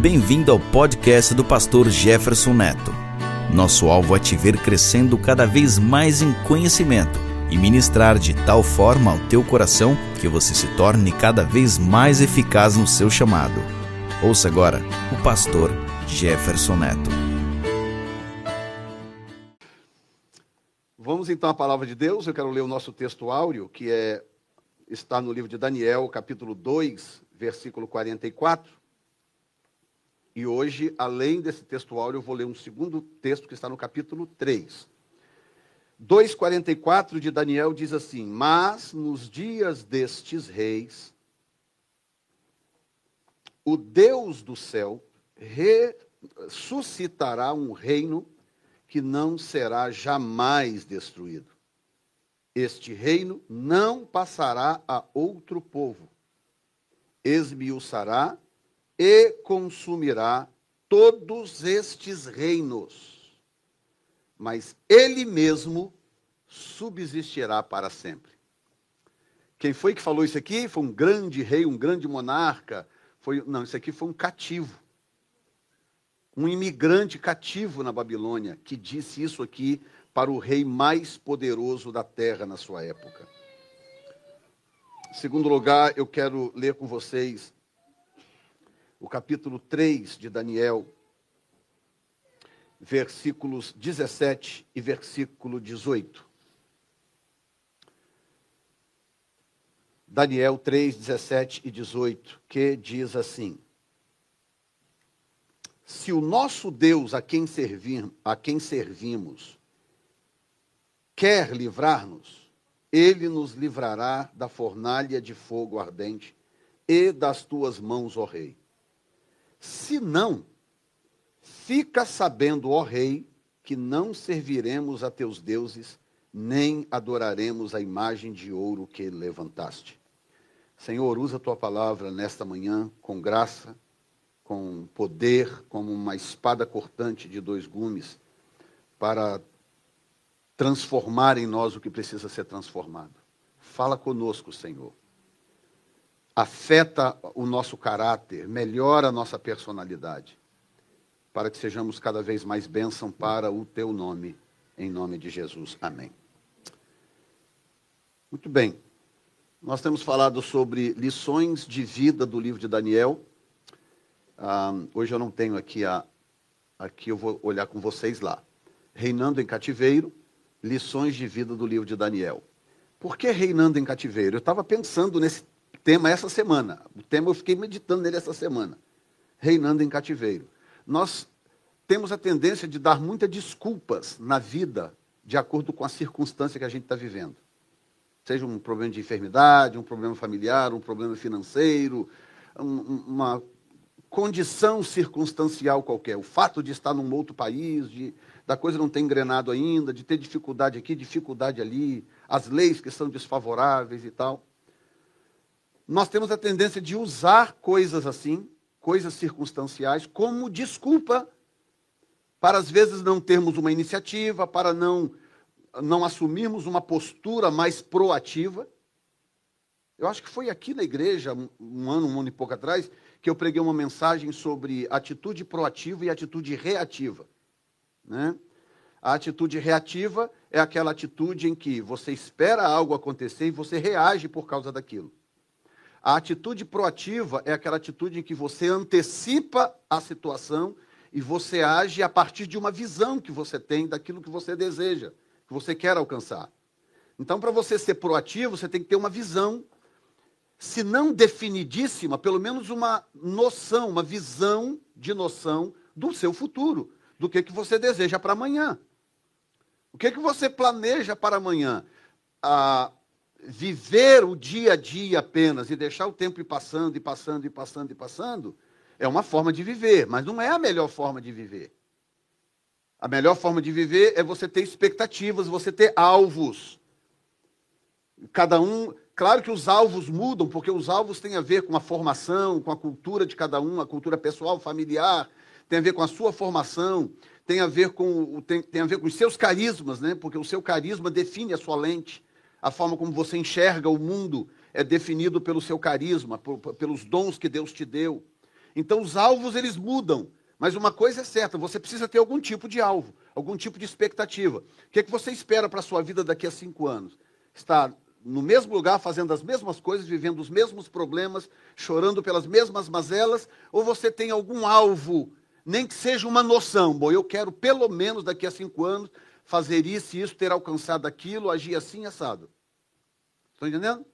Bem-vindo ao podcast do pastor Jefferson Neto. Nosso alvo é te ver crescendo cada vez mais em conhecimento e ministrar de tal forma ao teu coração que você se torne cada vez mais eficaz no seu chamado. Ouça agora o pastor Jefferson Neto. Vamos então à palavra de Deus. Eu quero ler o nosso texto áureo, que é está no livro de Daniel, capítulo 2, versículo 44. E hoje, além desse texto áureo, eu vou ler um segundo texto que está no capítulo 3. 2,44 de Daniel diz assim: Mas nos dias destes reis, o Deus do céu ressuscitará um reino que não será jamais destruído. Este reino não passará a outro povo, esmiuçará e consumirá todos estes reinos, mas ele mesmo subsistirá para sempre. Quem foi que falou isso aqui? Foi um grande rei, um grande monarca. Foi, não, isso aqui foi um cativo. Um imigrante cativo na Babilônia que disse isso aqui para o rei mais poderoso da terra na sua época. Em segundo lugar, eu quero ler com vocês o capítulo 3 de Daniel, versículos 17 e versículo 18. Daniel 3, 17 e 18, que diz assim: Se o nosso Deus a quem, servir, a quem servimos quer livrar-nos, ele nos livrará da fornalha de fogo ardente e das tuas mãos, ó Rei. Se não, fica sabendo, ó Rei, que não serviremos a teus deuses, nem adoraremos a imagem de ouro que levantaste. Senhor, usa a tua palavra nesta manhã com graça, com poder, como uma espada cortante de dois gumes, para transformar em nós o que precisa ser transformado. Fala conosco, Senhor afeta o nosso caráter, melhora a nossa personalidade, para que sejamos cada vez mais bênção para o teu nome, em nome de Jesus. Amém. Muito bem. Nós temos falado sobre lições de vida do livro de Daniel. Ah, hoje eu não tenho aqui a. Aqui eu vou olhar com vocês lá. Reinando em cativeiro, lições de vida do livro de Daniel. Por que reinando em cativeiro? Eu estava pensando nesse tema essa semana. O tema eu fiquei meditando nele essa semana. Reinando em cativeiro. Nós temos a tendência de dar muitas desculpas na vida de acordo com a circunstância que a gente está vivendo. Seja um problema de enfermidade, um problema familiar, um problema financeiro, um, uma condição circunstancial qualquer. O fato de estar num outro país, de, da coisa não ter engrenado ainda, de ter dificuldade aqui, dificuldade ali, as leis que são desfavoráveis e tal nós temos a tendência de usar coisas assim, coisas circunstanciais, como desculpa para às vezes não termos uma iniciativa, para não não assumirmos uma postura mais proativa. Eu acho que foi aqui na igreja, um ano, um ano e pouco atrás, que eu preguei uma mensagem sobre atitude proativa e atitude reativa. Né? A atitude reativa é aquela atitude em que você espera algo acontecer e você reage por causa daquilo. A atitude proativa é aquela atitude em que você antecipa a situação e você age a partir de uma visão que você tem daquilo que você deseja, que você quer alcançar. Então, para você ser proativo, você tem que ter uma visão, se não definidíssima, pelo menos uma noção, uma visão de noção do seu futuro, do que, que você deseja para amanhã. O que, que você planeja para amanhã? Ah, viver o dia a dia apenas e deixar o tempo ir passando e passando e passando e passando, é uma forma de viver, mas não é a melhor forma de viver. A melhor forma de viver é você ter expectativas, você ter alvos. Cada um, claro que os alvos mudam, porque os alvos têm a ver com a formação, com a cultura de cada um, a cultura pessoal, familiar, tem a ver com a sua formação, tem a ver com, tem, tem a ver com os seus carismas, né? porque o seu carisma define a sua lente a forma como você enxerga o mundo é definido pelo seu carisma, por, pelos dons que Deus te deu. Então os alvos eles mudam. Mas uma coisa é certa, você precisa ter algum tipo de alvo, algum tipo de expectativa. O que, é que você espera para a sua vida daqui a cinco anos? Estar no mesmo lugar, fazendo as mesmas coisas, vivendo os mesmos problemas, chorando pelas mesmas mazelas? Ou você tem algum alvo, nem que seja uma noção? Bom, eu quero pelo menos daqui a cinco anos fazer isso e isso, ter alcançado aquilo, agir assim, assado. Estão entendendo?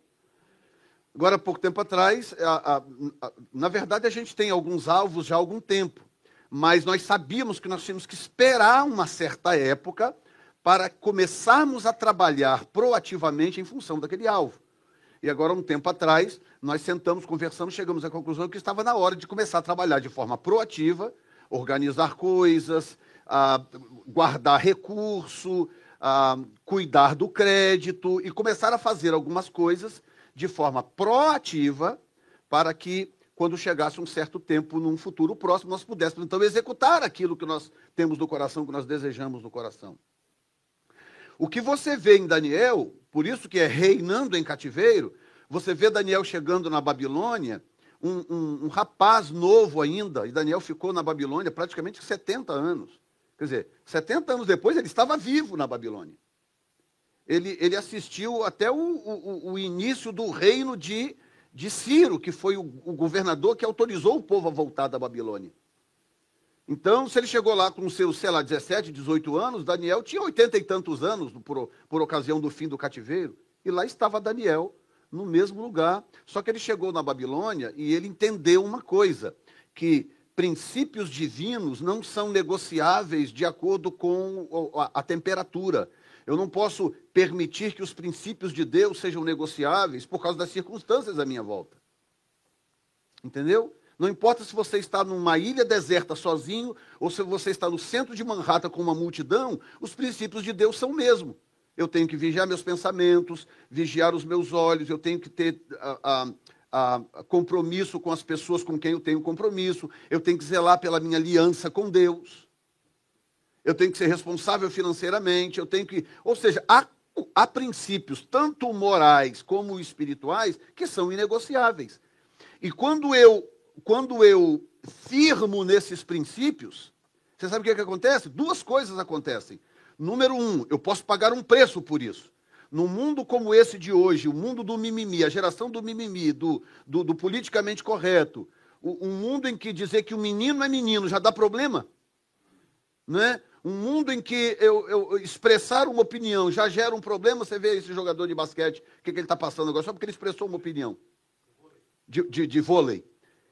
Agora, há pouco tempo atrás, a, a, a, na verdade, a gente tem alguns alvos já há algum tempo mas nós sabíamos que nós tínhamos que esperar uma certa época para começarmos a trabalhar proativamente em função daquele alvo. E agora, um tempo atrás, nós sentamos, conversamos, chegamos à conclusão que estava na hora de começar a trabalhar de forma proativa, organizar coisas, guardar recurso, cuidar do crédito e começar a fazer algumas coisas de forma proativa para que quando chegasse um certo tempo, num futuro próximo, nós pudéssemos então executar aquilo que nós temos no coração, que nós desejamos no coração. O que você vê em Daniel, por isso que é reinando em cativeiro, você vê Daniel chegando na Babilônia, um, um, um rapaz novo ainda, e Daniel ficou na Babilônia praticamente 70 anos. Quer dizer, 70 anos depois ele estava vivo na Babilônia. Ele, ele assistiu até o, o, o início do reino de de Ciro, que foi o, o governador que autorizou o povo a voltar da Babilônia. Então, se ele chegou lá com seus, sei lá, 17, 18 anos, Daniel tinha 80 e tantos anos por, por ocasião do fim do cativeiro. E lá estava Daniel, no mesmo lugar. Só que ele chegou na Babilônia e ele entendeu uma coisa: que princípios divinos não são negociáveis de acordo com a, temperatura. Eu não posso permitir que os princípios de Deus sejam negociáveis por causa das circunstâncias à minha volta. Entendeu? Não importa se você está numa ilha deserta sozinho ou se você está no centro de Manhattan com uma multidão, os princípios de Deus são o mesmo. Eu tenho que vigiar meus pensamentos, vigiar os meus olhos, eu tenho que ter a, a, a compromisso com as pessoas com quem eu tenho compromisso, eu tenho que zelar pela minha aliança com Deus eu tenho que ser responsável financeiramente, eu tenho que. Ou seja, há, há princípios, tanto morais como espirituais, que são inegociáveis. E quando eu, quando eu firmo nesses princípios, você sabe o que, é que acontece? Duas coisas acontecem. Número um, eu posso pagar um preço por isso. Num mundo como esse de hoje, o mundo do mimimi, a geração do mimimi, do, do, do politicamente correto, um mundo em que dizer que o menino é menino já dá problema, não é? Um mundo em que eu, eu, expressar uma opinião já gera um problema. Você vê esse jogador de basquete, o que, que ele está passando agora? Só porque ele expressou uma opinião de, de, de vôlei.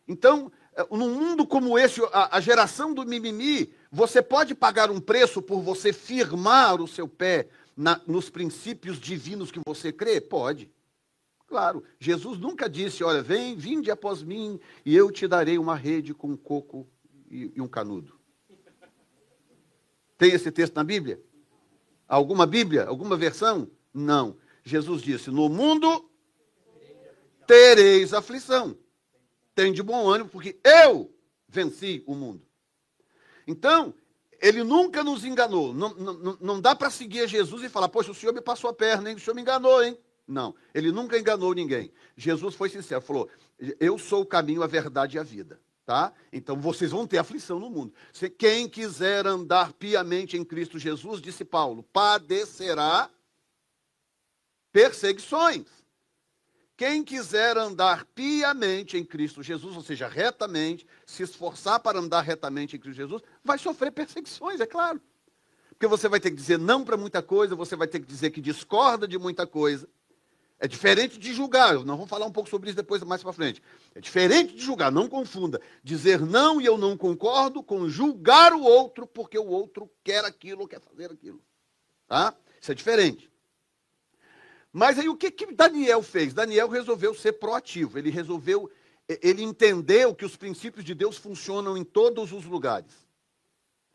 Então, é, num mundo como esse, a, a, geração do mimimi, você pode pagar um preço por você firmar o seu pé na, nos princípios divinos que você crê? Pode. Claro, Jesus nunca disse: Olha, vem, vinde após mim, e eu te darei uma rede com um coco e, e um canudo. Tem esse texto na Bíblia? Alguma Bíblia? Alguma versão? Não. Jesus disse: No mundo tereis aflição. Tem de bom ânimo, porque eu venci o mundo. Então, ele nunca nos enganou. Não, não, não dá para seguir Jesus e falar, poxa, o senhor me passou a perna, hein? O senhor me enganou, hein? Não, ele nunca enganou ninguém. Jesus foi sincero, falou: Eu sou o caminho, a verdade e a vida. Tá? Então vocês vão ter aflição no mundo. Se quem quiser andar piamente em Cristo Jesus, disse Paulo, padecerá perseguições. Quem quiser andar piamente em Cristo Jesus, ou seja, retamente, se esforçar para andar retamente em Cristo Jesus, vai sofrer perseguições, é claro. Porque você vai ter que dizer não para muita coisa, você vai ter que dizer que discorda de muita coisa. É diferente de julgar. Nós vamos falar um pouco sobre isso depois, mais para frente. É diferente de julgar, não confunda. Dizer não e eu não concordo com julgar o outro porque o outro quer aquilo, quer fazer aquilo. Tá? Isso é diferente. Mas aí o que, que Daniel fez? Daniel resolveu ser proativo. Ele resolveu, ele entendeu que os princípios de Deus funcionam em todos os lugares.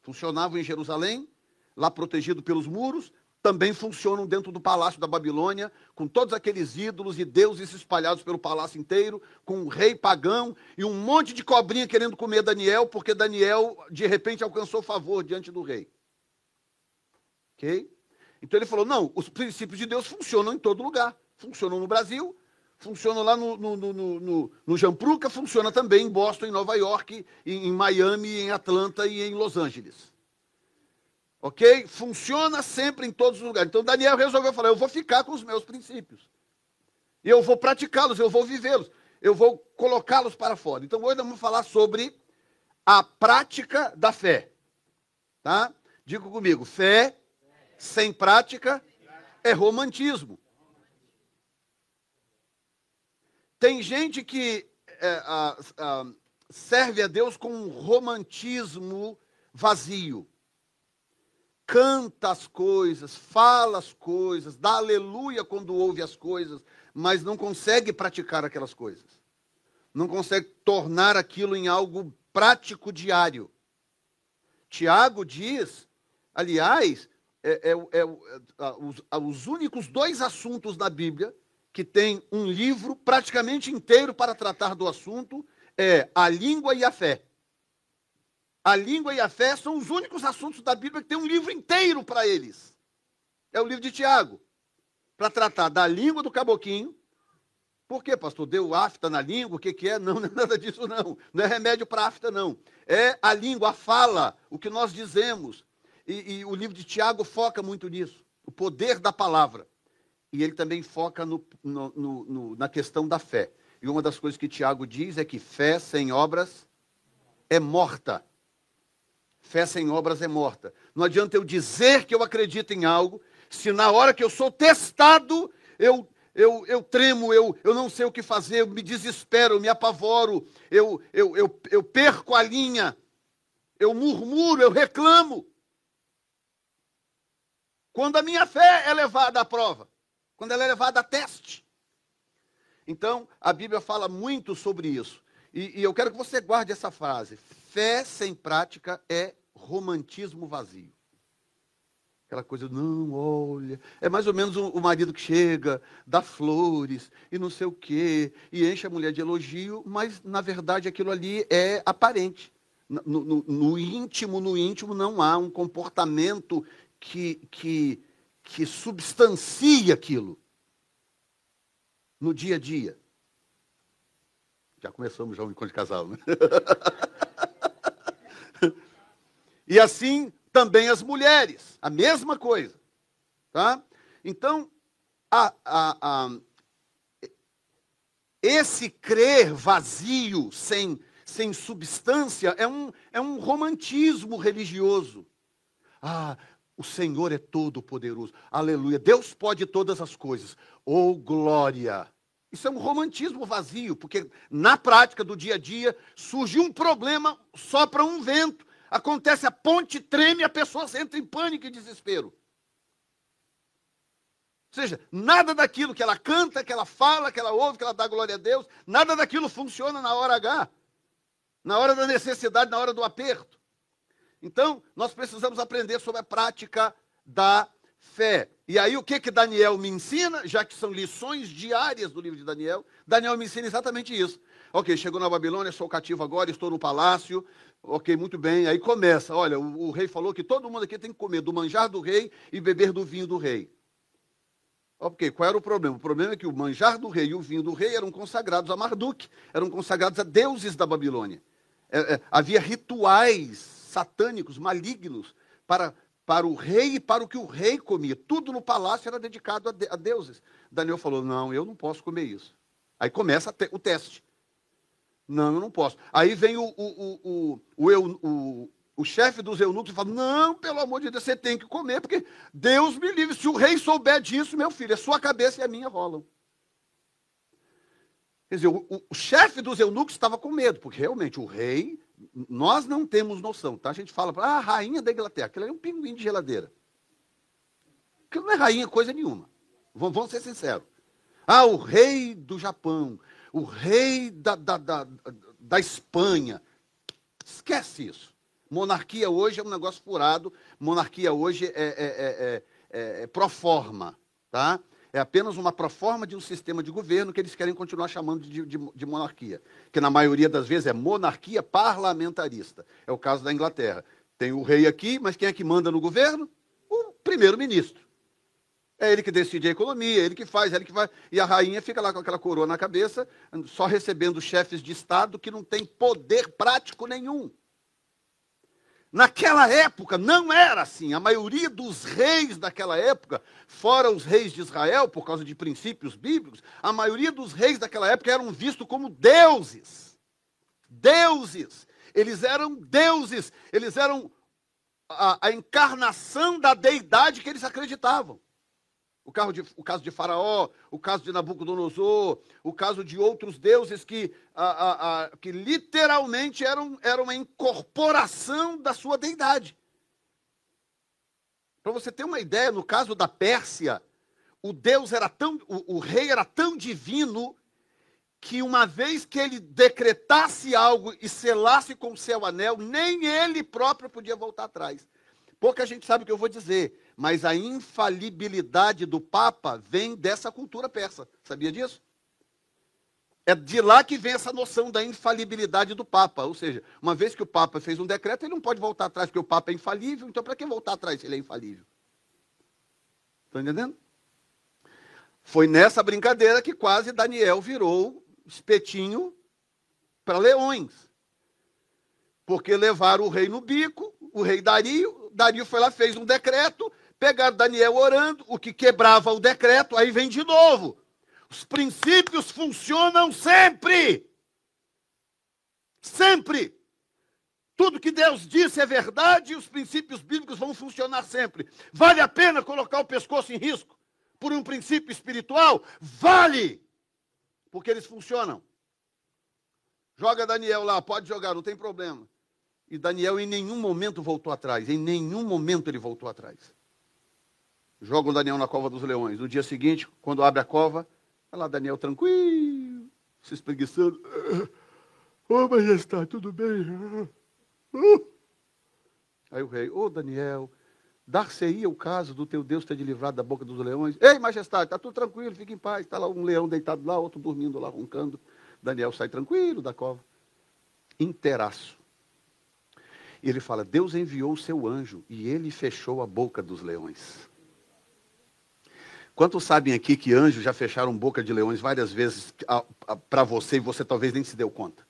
Funcionavam em Jerusalém, lá protegido pelos muros, também funcionam dentro do palácio da Babilônia, com todos aqueles ídolos e deuses espalhados pelo palácio inteiro, com um rei pagão e um monte de cobrinha querendo comer Daniel, porque Daniel de repente alcançou favor diante do rei. Ok? Então ele falou: não, os princípios de Deus funcionam em todo lugar. Funcionam no Brasil, funciona lá no, no, no, no, no Jampruca, funciona também em Boston, em Nova York, em, em Miami, em Atlanta e em Los Angeles. Ok? Funciona sempre em todos os lugares. Então Daniel resolveu falar: eu vou ficar com os meus princípios. E eu vou praticá-los, eu vou vivê-los, eu vou colocá-los para fora. Então hoje vamos falar sobre a prática da fé. Tá? Diga comigo: fé sem prática é romantismo. Tem gente que é, a, a, serve a Deus com um romantismo vazio. Canta as coisas, fala as coisas, dá aleluia quando ouve as coisas, mas não consegue praticar aquelas coisas. Não consegue tornar aquilo em algo prático diário. Tiago diz, aliás, é, é, é, é os, os únicos dois assuntos da Bíblia que tem um livro praticamente inteiro para tratar do assunto é a língua e a fé. A língua e a fé são os únicos assuntos da Bíblia que tem um livro inteiro para eles. É o livro de Tiago, para tratar da língua do caboquinho. Por quê, pastor? Deu afta na língua? O que, que é? Não, não é nada disso, não. Não é remédio para afta, não. É a língua, a fala, o que nós dizemos. E, e o livro de Tiago foca muito nisso. O poder da palavra e ele também foca no, no, no, na questão da fé. E uma das coisas que Tiago diz é que fé sem obras é morta. Fé sem obras é morta. Não adianta eu dizer que eu acredito em algo, se na hora que eu sou testado, eu, eu, eu tremo, eu, eu não sei o que fazer, eu me desespero, eu me apavoro, eu, eu, eu, eu perco a linha, eu murmuro, eu reclamo. Quando a minha fé é levada à prova quando ela é levada a teste. Então, a Bíblia fala muito sobre isso. E, e, eu quero que você guarde essa frase: fé sem prática é romantismo vazio. Aquela coisa, não, olha. É mais ou menos o, o marido que chega, dá flores e não sei o quê, e enche a mulher de elogio, mas na verdade aquilo ali é aparente. No, no, no íntimo, no íntimo, não há um comportamento que, que que substancia aquilo no dia a dia. Já começamos já o encontro de casal, né? e assim também as mulheres, a mesma coisa, tá? Então, a, a, a, esse crer vazio, sem, sem substância, é um, é um romantismo religioso. Ah, o Senhor é todo poderoso. Aleluia. Deus pode todas as coisas. Oh, glória. Isso é um romantismo vazio, porque na prática do dia a dia surge um problema só para um vento. Acontece, a ponte treme, a pessoa entra em pânico e desespero. Ou seja, nada daquilo que ela canta, que ela fala, que ela ouve, que ela dá glória a Deus, nada daquilo funciona na hora H, na hora da necessidade, na hora do aperto. Então, nós precisamos aprender sobre a prática da fé. E aí, o que que Daniel me ensina, já que são lições diárias do livro de Daniel, Daniel me ensina exatamente isso. Ok, chegou na Babilônia, sou cativo agora, estou no palácio. Ok, muito bem. Aí começa. Olha, o, o, rei falou que todo mundo aqui tem que comer do manjar do rei e beber do vinho do rei. Ok, qual era o problema? O problema é que o manjar do rei e o vinho do rei eram consagrados a Marduk, eram consagrados a deuses da Babilônia. É, é, havia rituais satânicos, malignos, para, para o rei e para o que o rei comia. Tudo no palácio era dedicado a, de, a deuses. Daniel falou: Não, eu não posso comer isso. Aí começa o teste. Não, eu não posso. Aí vem o, o, o, o, o, o chefe dos eunucos e fala: Não, pelo amor de Deus, você tem que comer, porque Deus me livre. Se o rei souber disso, meu filho, a sua cabeça e a minha rolam. Quer dizer, o, o, o chefe dos eunucos estava com medo, porque realmente o rei nós não temos noção, tá? A gente fala, ah, rainha da Inglaterra, aquilo é um pinguim de geladeira. Aquilo não é rainha coisa nenhuma. Vamos ser sinceros. Ah, o rei do Japão, o rei da, da, da, da Espanha. Esquece isso. Monarquia hoje é um negócio furado. Monarquia hoje é, é, é, é, é pro forma, tá? É apenas uma proforma de um sistema de governo que eles querem continuar chamando de, de, de, monarquia, que na maioria das vezes é monarquia parlamentarista. É o caso da Inglaterra. Tem o rei aqui, mas quem é que manda no governo? O primeiro-ministro. É ele que decide a economia, é ele que faz, é ele que vai. E a rainha fica lá com aquela coroa na cabeça, só recebendo chefes de Estado que não têm poder prático nenhum. Naquela época não era assim. A maioria dos reis daquela época, fora os reis de Israel, por causa de princípios bíblicos, a maioria dos reis daquela época eram vistos como deuses. Deuses. Eles eram deuses. Eles eram a, a encarnação da deidade que eles acreditavam. O, de, o, caso de Faraó, o caso de Nabucodonosor, o caso de outros deuses que, a, a, a, que literalmente eram, eram uma incorporação da sua deidade. Para você ter uma ideia, no caso da Pérsia, o Deus era tão, o, o rei era tão divino que uma vez que ele decretasse algo e selasse com o seu anel, nem ele próprio podia voltar atrás. Pouca gente sabe o que eu vou dizer, mas a infalibilidade do Papa vem dessa cultura persa. Sabia disso? É de lá que vem essa noção da infalibilidade do Papa. Ou seja, uma vez que o Papa fez um decreto, ele não pode voltar atrás, porque o Papa é infalível, então para que voltar atrás se ele é infalível? Estão entendendo? Foi nessa brincadeira que quase Daniel virou espetinho para leões. Porque levaram o rei no bico, o rei Dario, Dario foi lá, fez um decreto, pegaram Daniel orando, o que quebrava o decreto, aí vem de novo. Os princípios funcionam sempre. Sempre. Tudo que Deus disse é verdade e os princípios bíblicos vão funcionar sempre. Vale a pena colocar o pescoço em risco por um princípio espiritual? Vale! Porque eles funcionam. Joga Daniel lá, pode jogar, não tem problema. E Daniel em nenhum momento voltou atrás, em nenhum momento ele voltou atrás jogam Daniel na cova dos leões. No dia seguinte, quando abre a cova, está lá Daniel tranquilo, se espreguiçando. Ô oh, majestade, tudo bem? Aí o rei, ô oh, Daniel, dar-se-ia o caso do teu Deus ter te livrado da boca dos leões? Ei, majestade, está tudo tranquilo, fica em paz. Está lá um leão deitado lá, outro dormindo lá, roncando. Daniel sai tranquilo da cova. Interaço. Ele fala: Deus enviou o seu anjo e ele fechou a boca dos leões. Quantos sabem aqui que anjos já fecharam boca de leões várias vezes para você e você talvez nem se deu conta?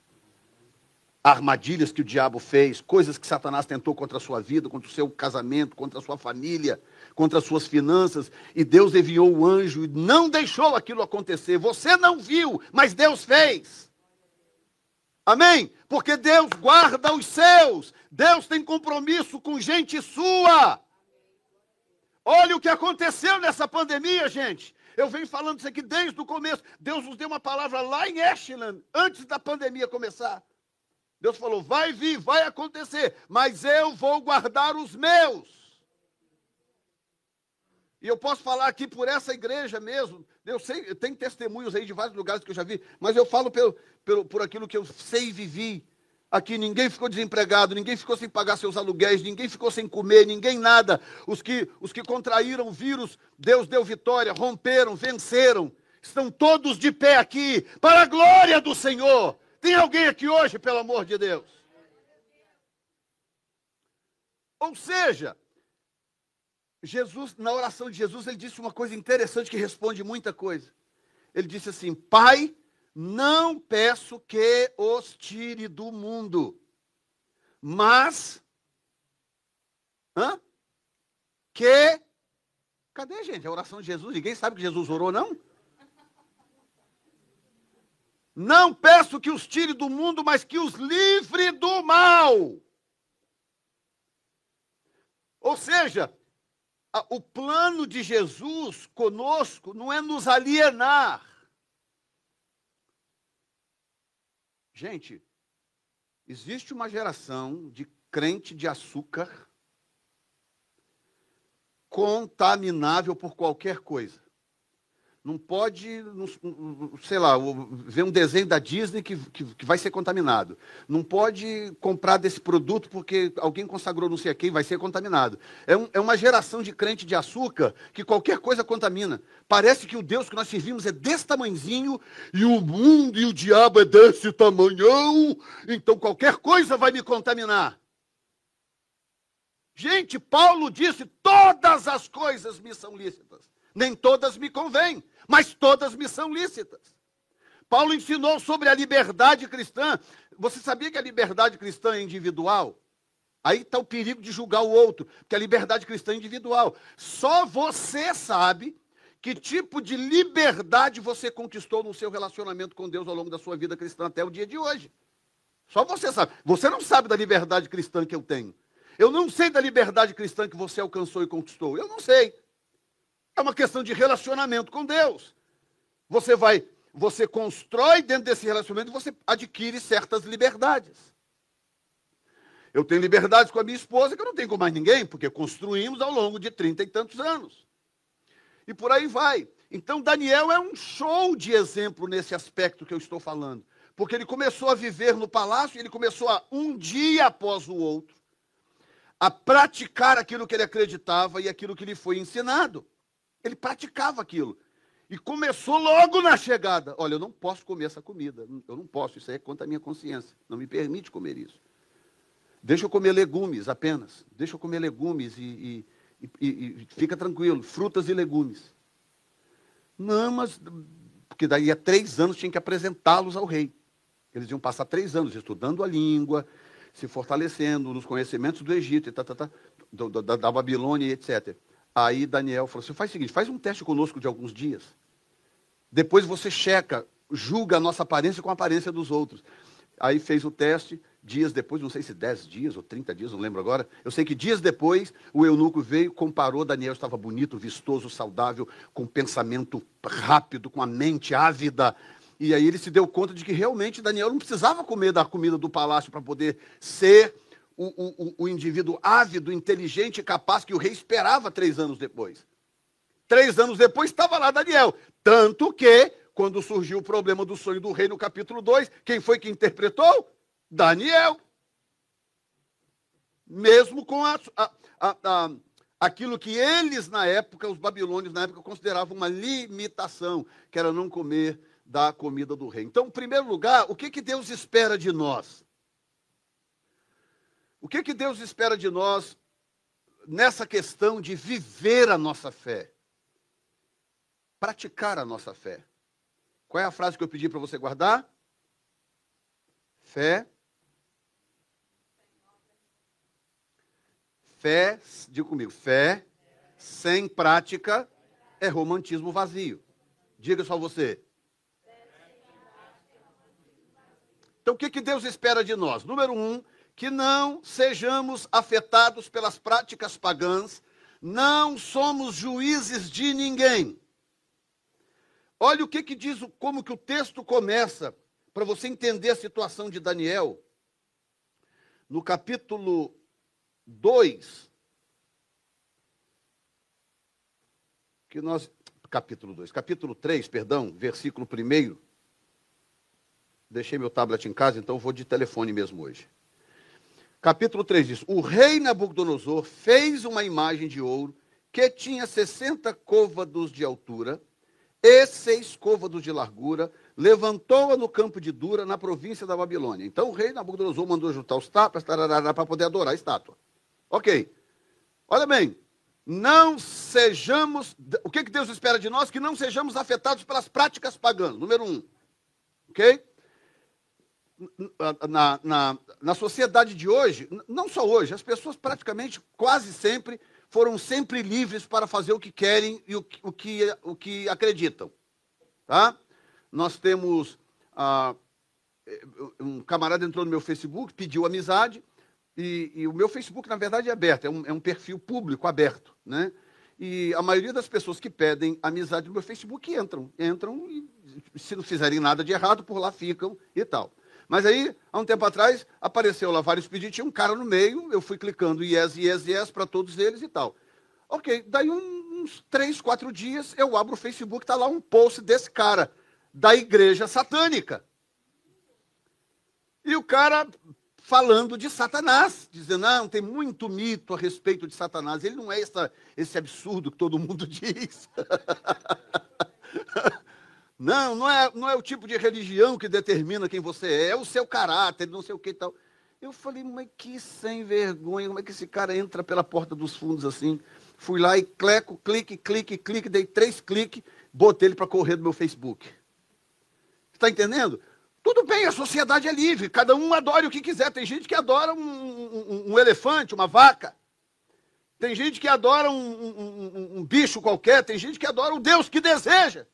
Armadilhas que o diabo fez, coisas que Satanás tentou contra a sua vida, contra o seu casamento, contra a sua família, contra as suas finanças, e Deus enviou o anjo e não deixou aquilo acontecer. Você não viu, mas Deus fez. Amém? Porque Deus guarda os seus. Deus tem compromisso com gente sua. Olha o que aconteceu nessa pandemia, gente. Eu venho falando isso aqui desde o começo. Deus nos deu uma palavra lá em Ashland, antes da pandemia começar. Deus falou: vai vir, vai acontecer, mas eu vou guardar os meus. E eu posso falar aqui por essa igreja mesmo. Eu sei, tem testemunhos aí de vários lugares que eu já vi, mas eu falo pelo, pelo, por aquilo que eu sei e vivi. Aqui ninguém ficou desempregado, ninguém ficou sem pagar seus aluguéis, ninguém ficou sem comer, ninguém nada. Os que, os que contraíram o vírus, Deus deu vitória, romperam, venceram. Estão todos de pé aqui, para a glória do Senhor. Tem alguém aqui hoje, pelo amor de Deus? Ou seja, Jesus, na oração de Jesus, ele disse uma coisa interessante que responde muita coisa. Ele disse assim: Pai, não peço que os tire do mundo, mas hã? que Cadê, gente? A oração de Jesus, ninguém sabe que Jesus orou, não? Não peço que os tire do mundo, mas que os livre do mal. Ou seja, o plano de Jesus conosco não é nos alienar, Gente, existe uma geração de crente de açúcar contaminável por qualquer coisa. Não pode, sei lá, ver um desenho da Disney que, que, que, vai ser contaminado. Não pode comprar desse produto porque alguém consagrou não sei a quem, vai ser contaminado. É, um, é uma geração de crente de açúcar que qualquer coisa contamina. Parece que o Deus que nós servimos é desse tamanzinho e o mundo e o diabo é desse tamanhão, então qualquer coisa vai me contaminar. Gente, Paulo disse: todas as coisas me são lícitas nem todas me convêm, mas todas me são lícitas. Paulo ensinou sobre a liberdade cristã. Você sabia que a liberdade cristã é individual? Aí está o perigo de julgar o outro, porque a liberdade cristã é individual. Só você sabe que tipo de liberdade você conquistou no seu relacionamento com Deus ao longo da sua vida cristã até o dia de hoje. Só você sabe. Você não sabe da liberdade cristã que eu tenho. Eu não sei da liberdade cristã que você alcançou e conquistou. Eu não sei. É uma questão de relacionamento com Deus. Você vai, você constrói dentro desse relacionamento você adquire certas liberdades. Eu tenho liberdades com a minha esposa que eu não tenho com mais ninguém, porque construímos ao longo de trinta e tantos anos. E por aí vai. Então, Daniel é um show de exemplo nesse aspecto que eu estou falando. Porque ele começou a viver no palácio, ele começou a, um dia após o outro, a praticar aquilo que ele acreditava e aquilo que lhe foi ensinado. Ele praticava aquilo. E começou logo na chegada. Olha, eu não posso comer essa comida. Eu não posso, isso aí é contra a minha consciência. Não me permite comer isso. Deixa eu comer legumes apenas. Deixa eu comer legumes e, e, e, e fica tranquilo, frutas e legumes. Não, mas porque daí a três anos tinha que apresentá-los ao rei. Eles iam passar três anos estudando a língua, se fortalecendo nos conhecimentos do Egito, e tá, tá, tá, do, da, da Babilônia, etc. Aí Daniel falou assim: faz o seguinte, faz um teste conosco de alguns dias. Depois você checa, julga a nossa aparência com a aparência dos outros. Aí fez o teste, dias depois, não sei se 10 dias ou 30 dias, não lembro agora. Eu sei que dias depois o eunuco veio, comparou, Daniel estava bonito, vistoso, saudável, com pensamento rápido, com a mente ávida. E aí ele se deu conta de que realmente Daniel não precisava comer da comida do palácio para poder ser o, o, o indivíduo ávido, inteligente e capaz que o rei esperava três anos depois. Três anos depois estava lá Daniel. Tanto que, quando surgiu o problema do sonho do rei no capítulo 2, quem foi que interpretou? Daniel. Mesmo com a, a, a, aquilo que eles, na época, os babilônios, na época, consideravam uma limitação, que era não comer da comida do rei. Então, em primeiro lugar, o que, que Deus espera de nós? O que, que Deus espera de nós nessa questão de viver a nossa fé? Praticar a nossa fé. Qual é a frase que eu pedi para você guardar? Fé Fé, diga comigo, fé sem prática é romantismo vazio. Diga só você. Então, o que, que Deus espera de nós? Número um, que não sejamos afetados pelas práticas pagãs, não somos juízes de ninguém. Olha o que, que diz, como que o texto começa, para você entender a situação de Daniel. No capítulo 2, que nós, capítulo 2, capítulo 3, perdão, versículo 1. Deixei meu tablet em casa, então vou de telefone mesmo hoje. Capítulo 3 diz: O rei Nabucodonosor fez uma imagem de ouro que tinha 60 côvados de altura e seis côvados de largura, levantou-a no campo de Dura, na província da Babilônia. Então o rei Nabucodonosor mandou juntar os tapas para poder adorar a estátua. Ok. Olha bem, não sejamos. O que, que Deus espera de nós? Que não sejamos afetados pelas práticas pagãs. Número um. Ok? Na, na, na sociedade de hoje, não só hoje, as pessoas praticamente quase sempre foram sempre livres para fazer o que querem e o, o, que, o que acreditam. Tá? Nós temos. Ah, um camarada entrou no meu Facebook, pediu amizade, e, e, o meu Facebook, na verdade, é aberto, é um, é um, perfil público aberto, né? E a maioria das pessoas que pedem amizade no meu Facebook entram, entram e se não fizerem nada de errado, por lá ficam e tal. Mas aí, há um tempo atrás, apareceu lá vários pedidos, tinha um cara no meio, eu fui clicando yes, yes, yes para todos eles e tal. Ok, daí uns três, quatro dias, eu abro o Facebook, está lá um post desse cara, da igreja satânica. E o cara falando de Satanás, dizendo, não, tem muito mito a respeito de Satanás. Ele não é essa, esse absurdo que todo mundo diz. não, não é, não é o tipo de religião que determina quem você é, é o seu caráter, não sei o que e tal. Eu falei, mas que sem vergonha, como é que esse cara entra pela porta dos fundos assim, Fui lá e cleco, clique, clique, clique, dei três cliques, botei ele para correr do meu Facebook. Está entendendo? Tudo bem, a sociedade é livre, cada um adora o que quiser. Tem gente que adora um, um, um elefante, uma vaca. Tem gente que adora um, um, bicho qualquer. Tem gente que adora o Deus que deseja.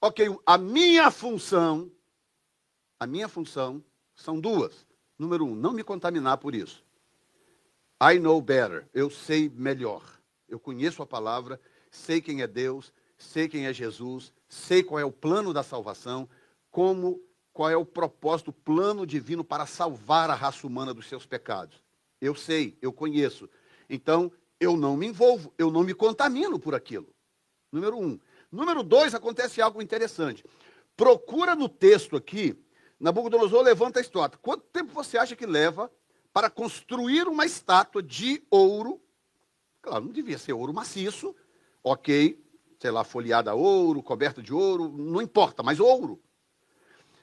Ok, a minha função, a minha função são duas. Número um, não me contaminar por isso. I know better. Eu sei melhor. Eu conheço a palavra, sei quem é Deus, sei quem é Jesus, sei qual é o plano da salvação, como qual é o propósito, o plano divino para salvar a raça humana dos seus pecados. Eu sei, eu conheço. Então, eu não me envolvo, eu não me contamino por aquilo. Número um. Número dois, acontece algo interessante. Procura no texto aqui, Nabucodonosor levanta a estátua. Quanto tempo você acha que leva para construir uma estátua de ouro? Claro, não devia ser ouro maciço, ok, sei lá, folheada a ouro, coberta de ouro, não importa, mas ouro.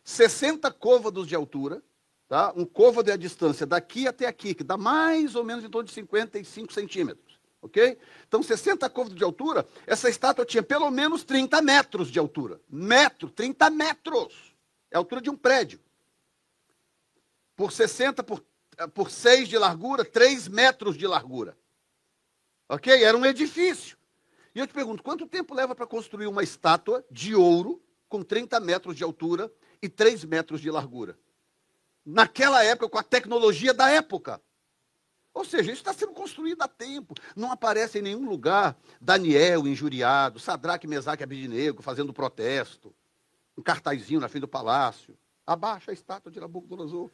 60 côvados de altura, tá? um côvado é a distância daqui até aqui, que dá mais ou menos em torno de 55 centímetros. Ok? Então, 60 côvados de altura, essa estátua tinha pelo menos 30 metros de altura. Metro, 30 metros. É a altura de um prédio. Por 60 por, por 6 de largura, 3 metros de largura. Ok? Era um edifício. E eu te pergunto, quanto tempo leva para construir uma estátua de ouro com 30 metros de altura e 3 metros de largura? Naquela época, com a tecnologia da época. Ou seja, isso está sendo construído há tempo. Não aparece em nenhum lugar Daniel injuriado, Sadraque, Mesaque e Abidinego fazendo protesto, um cartazinho na frente do palácio. Abaixa a estátua de Nabucodonosor.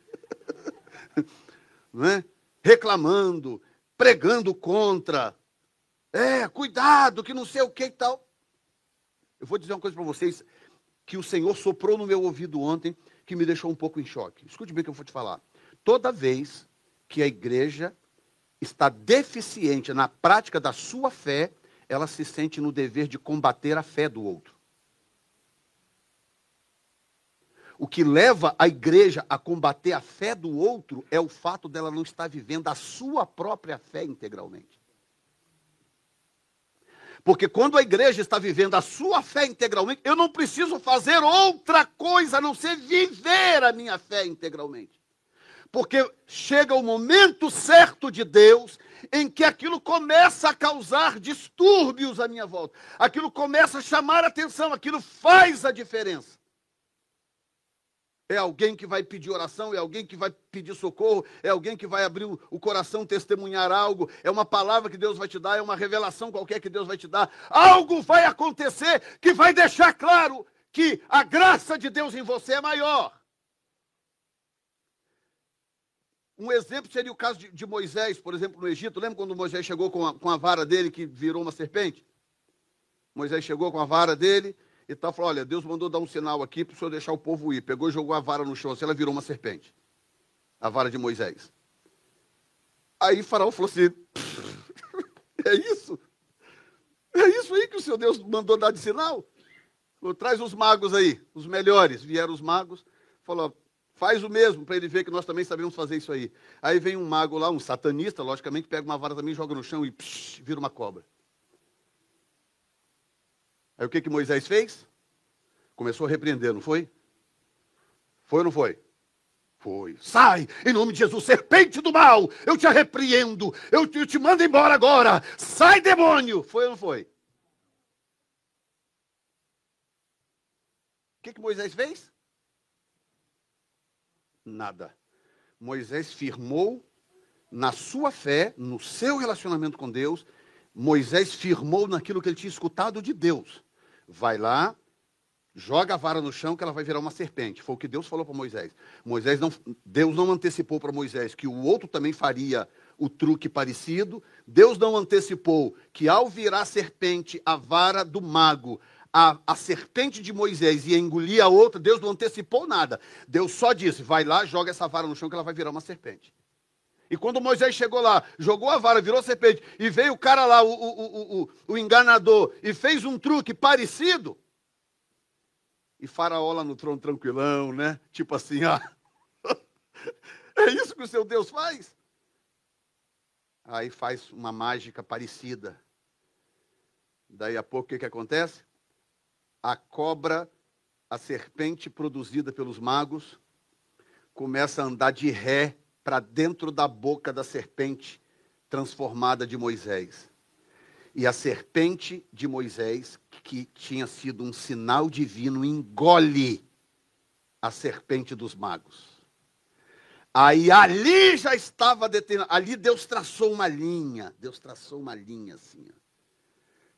Não é? Reclamando, pregando contra é, cuidado, que não sei o que e tal. Eu vou dizer uma coisa para vocês que o Senhor soprou no meu ouvido ontem que me deixou um pouco em choque. Escute bem o que eu vou te falar. Toda vez que a igreja está deficiente na prática da sua fé, ela se sente no dever de combater a fé do outro. O que leva a igreja a combater a fé do outro é o fato dela não estar vivendo a sua própria fé integralmente. Porque quando a igreja está vivendo a sua fé integralmente, eu não preciso fazer outra coisa a não ser viver a minha fé integralmente. Porque chega o momento certo de Deus em que aquilo começa a causar distúrbios à minha volta. Aquilo começa a chamar atenção, aquilo faz a diferença. É alguém que vai pedir oração, é alguém que vai pedir socorro, é alguém que vai abrir o coração, testemunhar algo, é uma palavra que Deus vai te dar, é uma revelação qualquer que Deus vai te dar. Algo vai acontecer que vai deixar claro que a graça de Deus em você é maior. Um exemplo seria o caso de, de Moisés, por exemplo, no Egito. Lembra quando Moisés chegou com a, com a vara dele que virou uma serpente? Moisés chegou com a vara dele e tal, falou: Olha, Deus mandou dar um sinal aqui para o senhor deixar o povo ir. Pegou e jogou a vara no chão, assim ela virou uma serpente. A vara de Moisés. Aí Faraó falou assim: É isso? É isso aí que o seu Deus mandou dar de sinal? Falou, Traz os magos aí, os melhores. Vieram os magos, falou: Faz o mesmo para ele ver que nós também sabemos fazer isso aí. Aí vem um mago lá, um satanista, logicamente, pega uma vara também, joga no chão e psh, vira uma cobra. Aí o que, que Moisés fez? Começou a repreender, não foi? Foi ou não foi? Foi. Sai, em nome de Jesus, serpente do mal, eu te repreendo, eu te, eu te mando embora agora. Sai, demônio. Foi ou não foi? O que, que Moisés fez? Nada. Moisés firmou na sua fé, no seu relacionamento com Deus, Moisés firmou naquilo que ele tinha escutado de Deus vai lá, joga a vara no chão que ela vai virar uma serpente. Foi o que Deus falou para Moisés. Moisés não, Deus não antecipou para Moisés que o outro também faria o truque parecido. Deus não antecipou que ao virar serpente a vara do mago, a, a serpente de Moisés ia engolir a outra, Deus não antecipou nada. Deus só disse: vai lá, joga essa vara no chão que ela vai virar uma serpente. E quando Moisés chegou lá, jogou a vara, virou serpente, e veio o cara lá, o, o, o, o, enganador, e fez um truque parecido. E Faraó lá no trono tranquilão, né? Tipo assim, ah, é isso que o seu Deus faz? aí faz uma mágica parecida. Daí a pouco o que, que acontece? A cobra, a serpente produzida pelos magos, começa a andar de ré para dentro da boca da serpente transformada de Moisés. E a serpente de Moisés, que tinha sido um sinal divino, engole a serpente dos magos. Aí ali já estava determinado, ali Deus traçou uma linha, Deus traçou uma linha assim. Ó.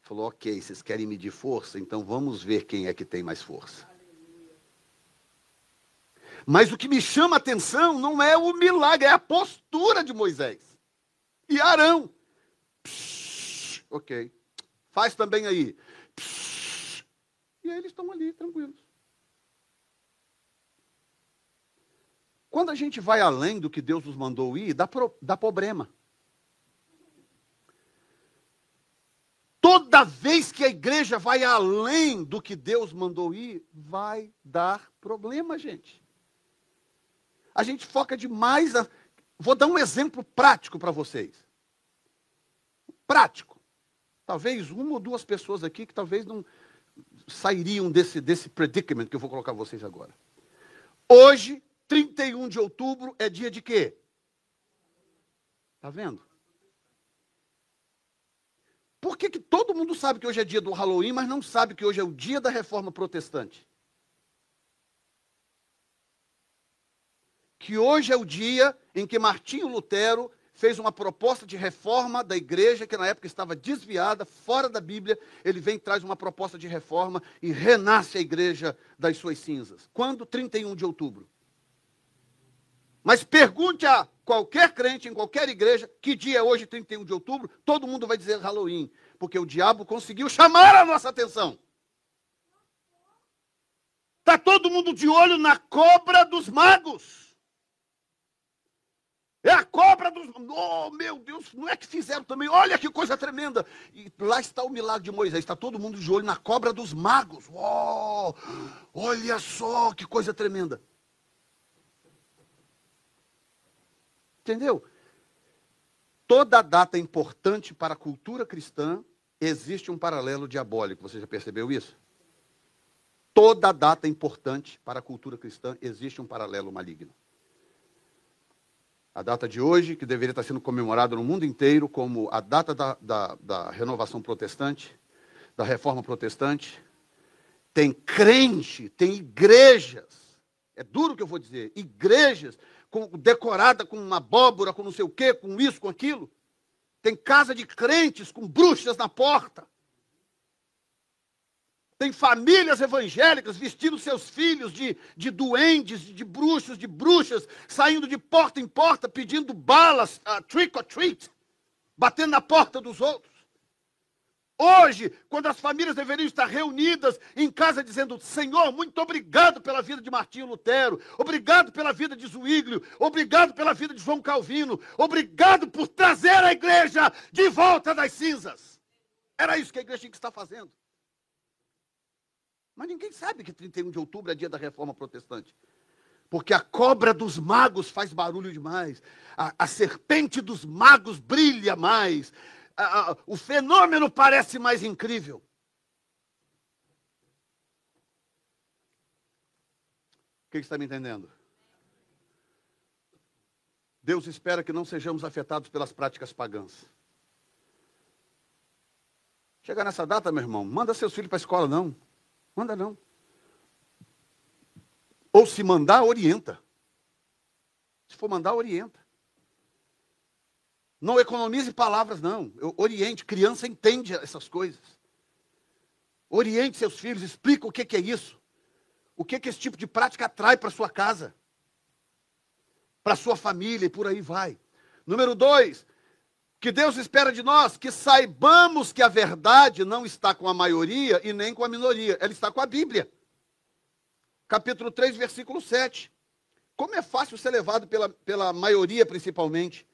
Falou, ok, vocês querem medir força? Então vamos ver quem é que tem mais força. Mas o que me chama a atenção não é o milagre, é a postura de Moisés. E Arão. Psh, ok. Faz também aí. Psh, e aí eles estão ali, tranquilos. Quando a gente vai além do que Deus nos mandou ir, dá, pro, dá problema. Toda vez que a igreja vai além do que Deus mandou ir, vai dar problema, gente a gente foca demais. A... Vou dar um exemplo prático para vocês. Prático. Talvez uma ou duas pessoas aqui que talvez não sairiam desse, desse predicament que eu vou colocar vocês agora. Hoje, 31 de outubro, é dia de quê? Está vendo? Por que, que todo mundo sabe que hoje é dia do Halloween, mas não sabe que hoje é o dia da reforma protestante? que hoje é o dia em que Martinho Lutero fez uma proposta de reforma da igreja, que na época estava desviada, fora da Bíblia. Ele vem traz uma proposta de reforma e renasce a igreja das suas cinzas. Quando? 31 de outubro. Mas pergunte a qualquer crente em qualquer igreja que dia é hoje, 31 de outubro, todo mundo vai dizer Halloween, porque o diabo conseguiu chamar a nossa atenção. Está todo mundo de olho na cobra dos magos. É a cobra dos. Oh, meu Deus, não é que fizeram também. Olha que coisa tremenda. E lá está o milagre de Moisés. Está todo mundo de olho na cobra dos magos. Oh, olha só que coisa tremenda. Entendeu? Toda data importante para a cultura cristã existe um paralelo diabólico. Você já percebeu isso? Toda data importante para a cultura cristã existe um paralelo maligno a data de hoje, que deveria estar sendo comemorada no mundo inteiro como a data da, da, da renovação protestante, da reforma protestante. Tem crente, tem igrejas, é duro que eu vou dizer, igrejas com, decorada com uma abóbora, com não sei o quê, com isso, com aquilo. Tem casa de crentes com bruxas na porta. Tem famílias evangélicas vestindo seus filhos de, de duendes, de bruxos, de bruxas, saindo de porta em porta pedindo balas, uh, trick or treat, batendo na porta dos outros. Hoje, quando as famílias deveriam estar reunidas em casa dizendo: Senhor, muito obrigado pela vida de Martinho Lutero, obrigado pela vida de Zuíglio, obrigado pela vida de João Calvino, obrigado por trazer a igreja de volta das cinzas. Era isso que a igreja tinha que estar fazendo. Mas ninguém sabe que 31 de outubro é dia da reforma protestante. Porque a cobra dos magos faz barulho demais. A, a serpente dos magos brilha mais. A, a, o fenômeno parece mais incrível. O que, que está me entendendo? Deus espera que não sejamos afetados pelas práticas pagãs. Chega nessa data, meu irmão, manda seus filhos para a escola, não. Manda não. Ou se mandar, orienta. Se for mandar, orienta. Não economize palavras, não. Oriente. Criança entende essas coisas. Oriente seus filhos, explica o que, que é isso. O que, que esse tipo de prática atrai para sua casa, para sua família e por aí vai. Número dois, que Deus espera de nós que saibamos que a verdade não está com a maioria e nem com a minoria, ela está com a Bíblia. Capítulo 3, versículo 7. Como é fácil ser levado pela, pela maioria, principalmente.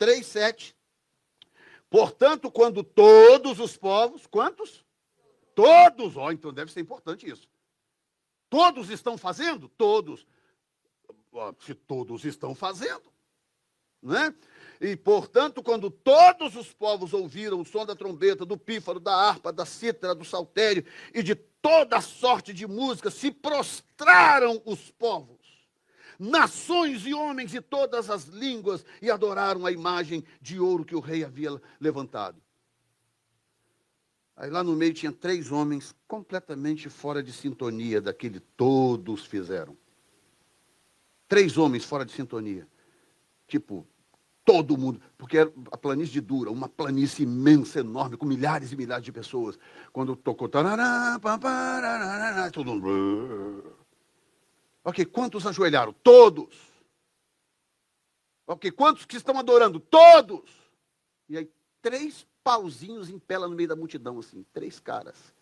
3, 7. Portanto, quando todos os povos, quantos? Todos, ó, oh, então deve ser importante isso. Todos estão fazendo? Todos. Se todos estão fazendo, não é? E, portanto, quando todos os povos ouviram o som da trombeta, do pífaro, da harpa, da cítara, do saltério e de toda sorte de música, se prostraram os povos, nações e homens de todas as línguas, e adoraram a imagem de ouro que o rei havia levantado. Aí lá no meio tinha três homens completamente fora de sintonia daquele todos fizeram. Três homens fora de sintonia. Tipo, todo mundo, porque era a planície de Dura, uma planície imensa, enorme, com milhares e milhares de pessoas. Quando tocou, tarará, todo mundo. Ok, quantos ajoelharam? Todos. Ok, quantos que estão adorando? Todos. E aí, três pauzinhos em pé lá no meio da multidão, assim, três caras.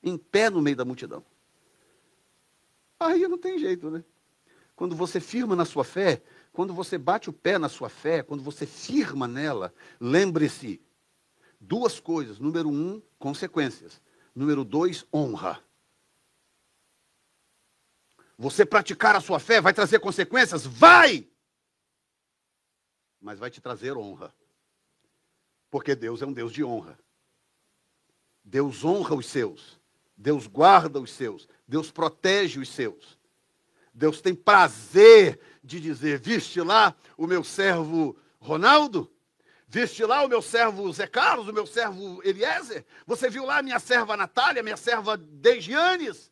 Em pé no meio da multidão. Aí não tem jeito, né? Quando você firma na sua fé, quando você bate o pé na sua fé, quando você firma nela, lembre-se: duas coisas. Número um, consequências. Número dois, honra. Você praticar a sua fé vai trazer consequências? Vai! Mas vai te trazer honra. Porque Deus é um Deus de honra. Deus honra os seus. Deus guarda os seus. Deus protege os seus. Deus tem prazer de dizer: Viste lá o meu servo Ronaldo? Viste lá o meu servo Zé Carlos, o meu servo Eliezer? Você viu lá minha serva Natália, minha serva Deigianes?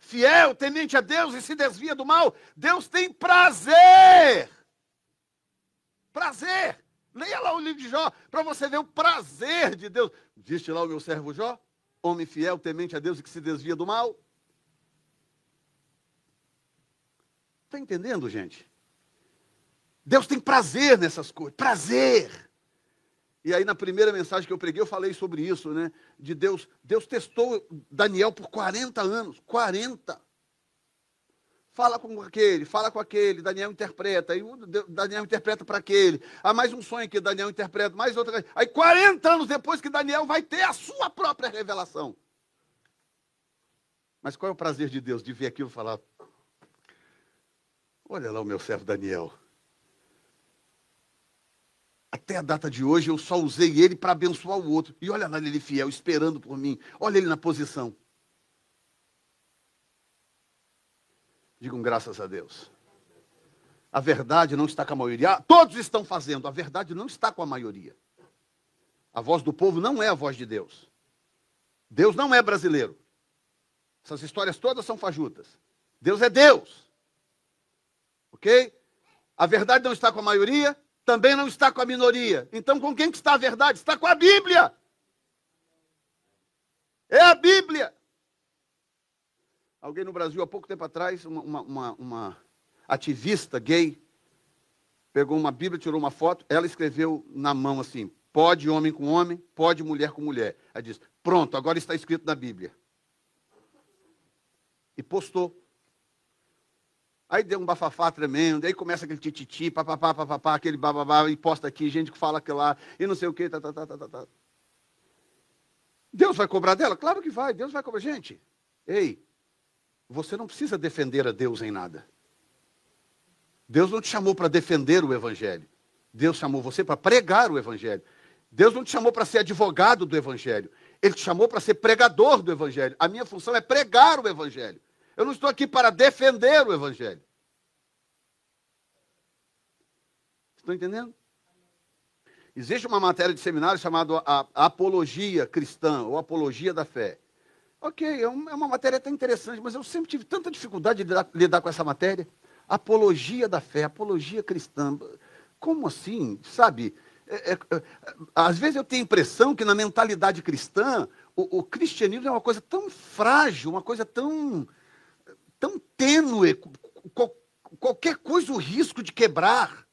Fiel, temente a Deus e se desvia do mal. Deus tem prazer. Prazer. Leia lá o livro de Jó para você ver o prazer de Deus. Viste lá o meu servo Jó? Homem fiel, temente a Deus e que se desvia do mal. Está entendendo, gente? Deus tem prazer nessas coisas, prazer. E aí, na primeira mensagem que eu preguei, eu falei sobre isso, né? De Deus. Deus testou Daniel por 40 anos. 40. Fala com aquele, fala com aquele, Daniel interpreta. Aí Daniel interpreta para aquele. Há mais um sonho que Daniel interpreta, mais outra. Aí 40 anos depois que Daniel vai ter a sua própria revelação. Mas qual é o prazer de Deus de ver aquilo e falar: Olha lá o meu servo Daniel. Até a data de hoje eu só usei ele para abençoar o outro. E olha lá ele fiel, esperando por mim. Olha ele na posição. Digam graças a Deus. A verdade não está com a maioria. Todos estão fazendo. A verdade não está com a maioria. A voz do povo não é a voz de Deus. Deus não é brasileiro. Essas histórias todas são fajutas. Deus é Deus. Ok? A verdade não está com a maioria, também não está com a minoria. Então, com quem que está a verdade? Está com a Bíblia. É a Bíblia. Alguém no Brasil, há pouco tempo atrás, uma, uma, uma ativista gay, pegou uma Bíblia, tirou uma foto, ela escreveu na mão assim: pode homem com homem, pode mulher com mulher. Ela disse: pronto, agora está escrito na Bíblia. E postou. Aí deu um bafafá tremendo, aí começa aquele tititi, papapá, papapá, aquele bababá, e posta aqui, gente que fala que lá, e não sei o quê, tá, tá, tá, tá, tá. Deus vai cobrar dela? Claro que vai, Deus vai cobrar. Gente, ei, você não precisa defender a Deus em nada. Deus não te chamou para defender o Evangelho. Deus chamou você para pregar o Evangelho. Deus não te chamou para ser advogado do Evangelho. Ele te chamou para ser pregador do Evangelho. A minha função é pregar o Evangelho. Eu não estou aqui para defender o Evangelho. Estão entendendo? Existe uma matéria de seminário chamada Apologia Cristã, ou Apologia da Fé. Ok, é, é uma matéria até interessante, mas eu sempre tive tanta dificuldade de lidar, com essa matéria. Apologia da fé, apologia cristã. Como assim? Sabe? É, é, é, às vezes eu tenho a impressão que na mentalidade cristã, o, o cristianismo é uma coisa tão frágil, uma coisa tão tão tênue, qualquer coisa o risco de quebrar.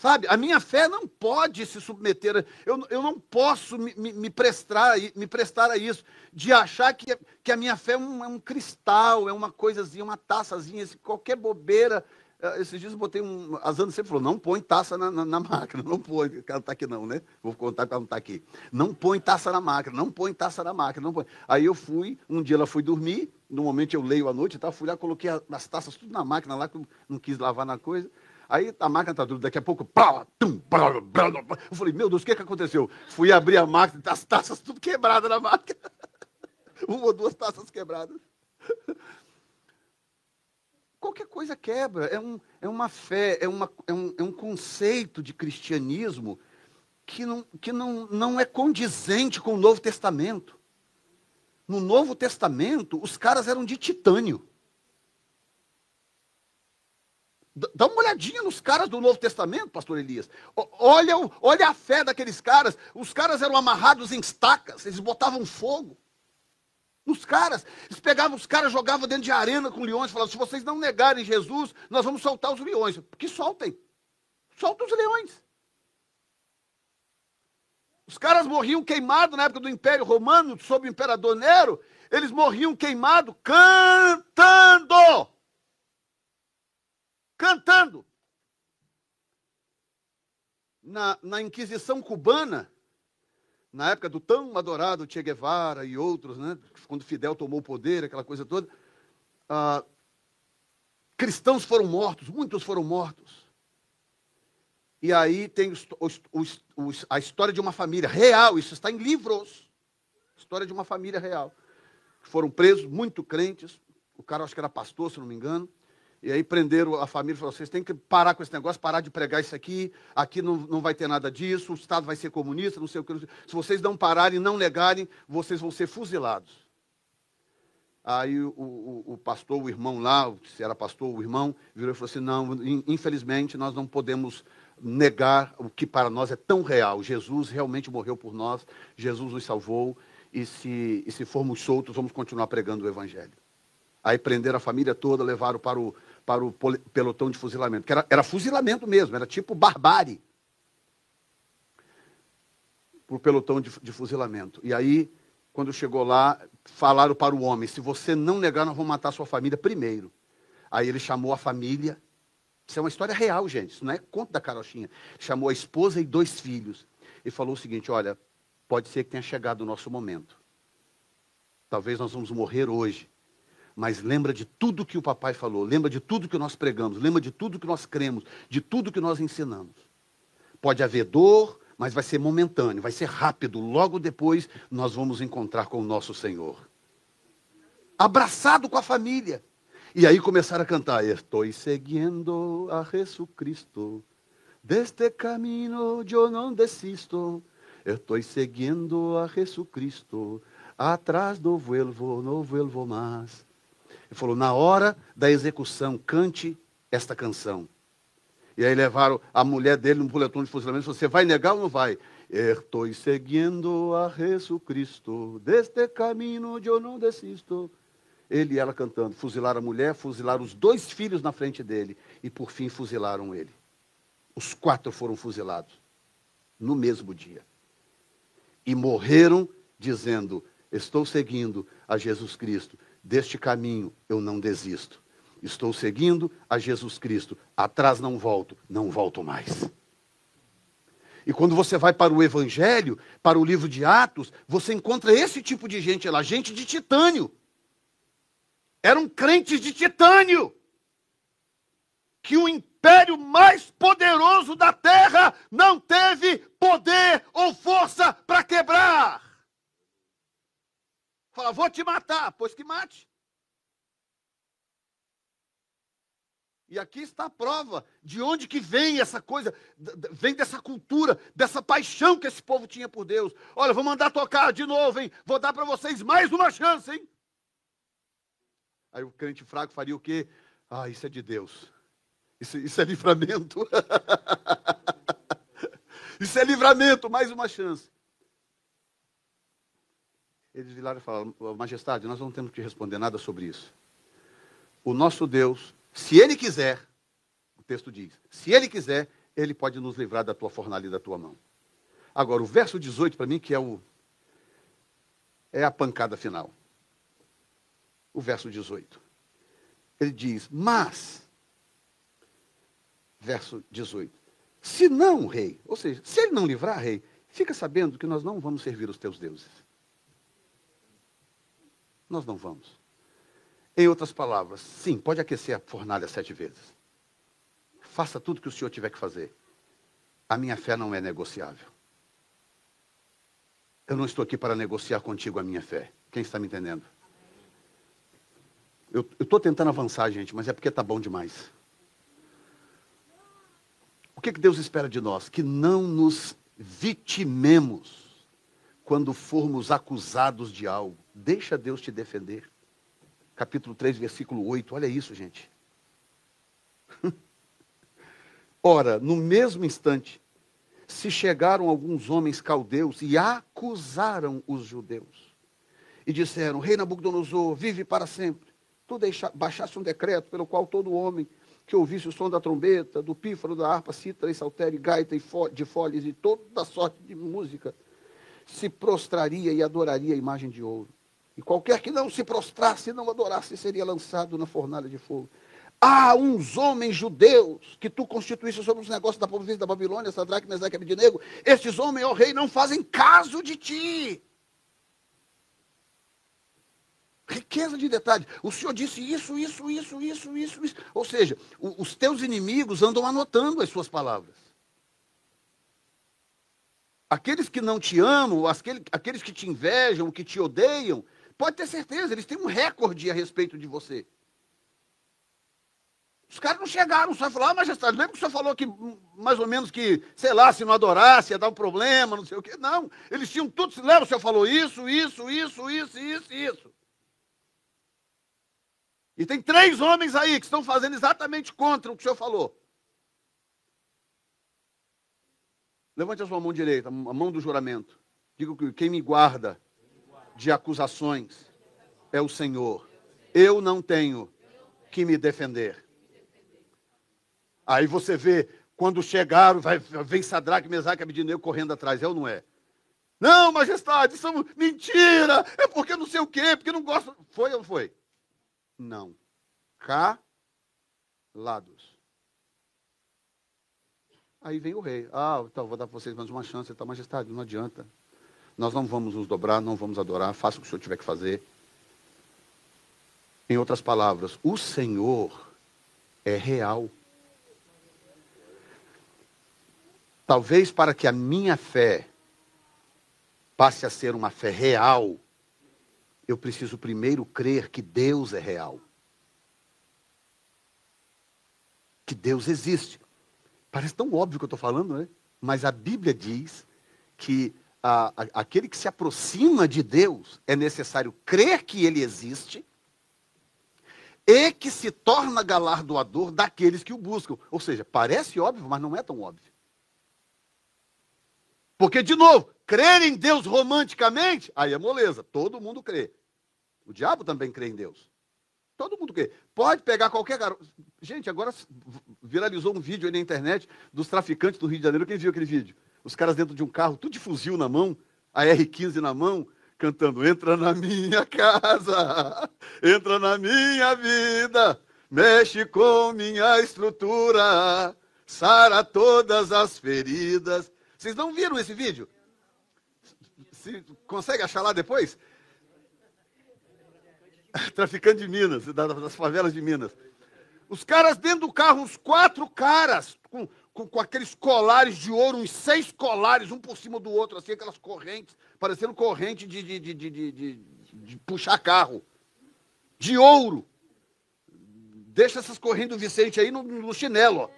Sabe, a minha fé não pode se submeter, eu, eu não posso me, me, me, prestar, me prestar a isso, de achar que, que a minha fé é um, é um cristal, é uma coisazinha, uma taçazinha, qualquer bobeira. Eh, esses dias eu botei um. A Zana sempre falou: não põe taça na, na, na máquina, não põe. Ela não está aqui, não, né? Vou contar que ela não está aqui. Não põe taça na máquina, não põe taça na máquina, não põe. Aí eu fui, um dia ela foi dormir, normalmente eu leio à noite, tá? fui lá, coloquei as taças tudo na máquina lá, que não quis lavar na coisa. Aí a máquina está dura, daqui a pouco. Pá, tum, pá, eu falei, meu Deus, o que, que aconteceu? Fui abrir a máquina, as taças tudo quebradas na máquina. Uma ou duas taças quebradas. Qualquer coisa quebra. É, um, é uma fé, é, uma, é, um, é um conceito de cristianismo que, não, que não, não é condizente com o Novo Testamento. No Novo Testamento, os caras eram de titânio. Dá uma olhadinha nos caras do Novo Testamento, pastor Elias. Olha, olha a fé daqueles caras. Os caras eram amarrados em estacas, eles botavam fogo. Nos caras, eles pegavam os caras, jogavam dentro de arena com leões, falavam: se vocês não negarem Jesus, nós vamos soltar os leões. Que soltem. Solta os leões. Os caras morriam queimados na época do Império Romano, sob o imperador Nero. Eles morriam queimados cantando cantando. Na, na Inquisição cubana, na época do tão adorado Che Guevara e outros, né, quando Fidel tomou o poder, aquela coisa toda, ah, cristãos foram mortos, muitos foram mortos. E aí tem a história de uma família real, isso está em livros. História de uma família real. Foram presos, muito crentes. O cara acho que era pastor, se não me engano. E aí prenderam a família e falaram: vocês têm que parar com esse negócio, parar de pregar isso aqui, aqui não, não vai ter nada disso, o Estado vai ser comunista, não sei o que. Se vocês não pararem, não negarem, vocês vão ser fuzilados. Aí o, o, o, pastor, o irmão lá, se era pastor, o irmão, virou e falou assim: não, infelizmente nós não podemos negar o que para nós é tão real. Jesus realmente morreu por nós, Jesus nos salvou, e se, e se formos soltos, vamos continuar pregando o Evangelho. Aí prenderam a família toda, levaram para o, para o pelotão de fuzilamento, que era, era fuzilamento mesmo, era tipo barbárie. Para o pelotão de, de fuzilamento. E aí, quando chegou lá, falaram para o homem: se você não negar, nós vamos matar sua família primeiro. Aí ele chamou a família. Isso é uma história real, gente. Isso não é conto da carochinha. Chamou a esposa e dois filhos. E falou o seguinte: olha, pode ser que tenha chegado o nosso momento. Talvez nós vamos morrer hoje mas lembra de tudo que o papai falou, lembra de tudo que nós pregamos, lembra de tudo que nós cremos, de tudo que nós ensinamos. Pode haver dor, mas vai ser momentâneo, vai ser rápido. Logo depois nós vamos encontrar com o nosso Senhor. Abraçado com a família. E aí começaram a cantar: Estou seguindo a Jesus Cristo, deste caminho eu não desisto. Estou seguindo a Jesus Cristo, atrás do vuelvo, não vuelvo mais. Ele falou: na hora da execução, cante esta canção. E aí levaram a mulher dele num boletom de fuzilamento. Você vai negar ou não vai? Estou seguindo a Jesus Cristo, deste caminho eu não desisto. Ele e ela cantando. Fuzilaram a mulher, fuzilaram os dois filhos na frente dele. E por fim fuzilaram ele. Os quatro foram fuzilados no mesmo dia. E morreram dizendo: Estou seguindo a Jesus Cristo Deste caminho eu não desisto. Estou seguindo a Jesus Cristo. Atrás não volto, não volto mais. E quando você vai para o Evangelho, para o livro de Atos, você encontra esse tipo de gente lá, gente de titânio. Eram crentes de titânio. Que o império mais poderoso da terra não teve poder ou força para quebrar. Fala, vou te matar, pois que mate. E aqui está a prova de onde que vem essa coisa, vem dessa cultura, dessa paixão que esse povo tinha por Deus. Olha, vou mandar tocar de novo, hein? Vou dar para vocês mais uma chance, hein? Aí o crente fraco faria o quê? Ah, isso é de Deus. Isso, isso é livramento. isso é livramento, mais uma chance. Eles viraram e falaram, majestade, nós não temos que responder nada sobre isso. O nosso Deus, se Ele quiser, o texto diz, se Ele quiser, Ele pode nos livrar da tua fornalha e da tua mão. Agora, o verso 18, para mim, que é, o, é a pancada final. O verso 18. Ele diz, mas, verso 18, se não, rei, ou seja, se ele não livrar, rei, fica sabendo que nós não vamos servir os teus deuses. Nós não vamos. Em outras palavras, sim, pode aquecer a fornalha sete vezes. faça tudo que o senhor tiver que fazer. A minha fé não é negociável. Eu não estou aqui para negociar contigo a minha fé. Quem está me entendendo? Eu estou tentando avançar, gente, mas é porque está bom demais. O que, que Deus espera de nós? Que não nos vitimemos quando formos acusados de algo. Deixa Deus te defender. Capítulo 3, versículo 8. Olha isso, gente. Ora, no mesmo instante, se chegaram alguns homens caldeus e acusaram os judeus. E disseram: Rei Nabucodonosor, vive para sempre. Tu deixa, baixaste um decreto pelo qual todo homem que ouvisse o som da trombeta, do pífaro, da harpa, cítara e saltério, gaita e fo de folhas e toda sorte de música, se prostraria e adoraria a imagem de ouro. E qualquer que não se prostrasse e não adorasse seria lançado na fornalha de fogo. Há uns homens judeus que tu constituíste sobre os negócios da província da Babilônia, Sadraque, Mesaque e Abednego. Estes homens, ó rei, não fazem caso de ti. Riqueza de detalhes. O Senhor disse isso, isso, isso, isso, isso, isso. Ou seja, os teus inimigos andam anotando as suas palavras. Aqueles que não te amam, aqueles, que te invejam, que te odeiam, pode ter certeza, eles têm um recorde a respeito de você. Os caras não chegaram só falaram, ah, majestade, lembra que o senhor falou que mais ou menos que, sei lá, se não adorasse ia dar um problema, não sei o quê. Não, eles tinham tudo, lembra, o senhor falou isso, isso, isso, isso, isso, isso. E tem três homens aí que estão fazendo exatamente contra o que o senhor falou. Levante a sua mão direita, a mão do juramento. Diga que quem me guarda de acusações é o Senhor. Eu não tenho que me defender. Aí você vê, quando chegaram, vai, vem Sadraque, Mesaque e Abednego correndo atrás. É ou não é? Não, majestade, isso é mentira. É porque não sei o quê, porque não gosto. Foi ou não foi? Não. Calados. Aí vem o rei. Ah, então vou dar para vocês mais uma chance. Então, majestade, não adianta. Nós não vamos nos dobrar, não vamos adorar. Faça o que o senhor tiver que fazer. Em outras palavras, o Senhor é real. Talvez para que a minha fé passe a ser uma fé real, eu preciso primeiro crer que Deus é real. Que Deus existe. Parece tão óbvio que eu estou falando, né? Mas a Bíblia diz que a, a, aquele que se aproxima de Deus é necessário crer que ele existe e que se torna galardoador daqueles que o buscam. Ou seja, parece óbvio, mas não é tão óbvio. Porque, de novo, crer em Deus romanticamente, aí é moleza. Todo mundo crê. O diabo também crê em Deus. Todo mundo crê. Pode pegar qualquer garoto. Gente, agora viralizou um vídeo aí na internet dos traficantes do Rio de Janeiro. Quem viu aquele vídeo? Os caras dentro de um carro, tudo de fuzil na mão, a R15 na mão, cantando: Entra na minha casa, entra na minha vida, mexe com minha estrutura, sara todas as feridas. Vocês não viram esse vídeo? Se, consegue achar lá depois? Traficante de Minas, das favelas de Minas. Os caras dentro do carro, uns quatro caras, com, com, com, aqueles colares de ouro, uns seis colares, um por cima do outro, assim, aquelas correntes, parecendo corrente de, de, de, de, de puxar carro. De ouro. Deixa essas correntes do Vicente aí no, no chinelo, ó.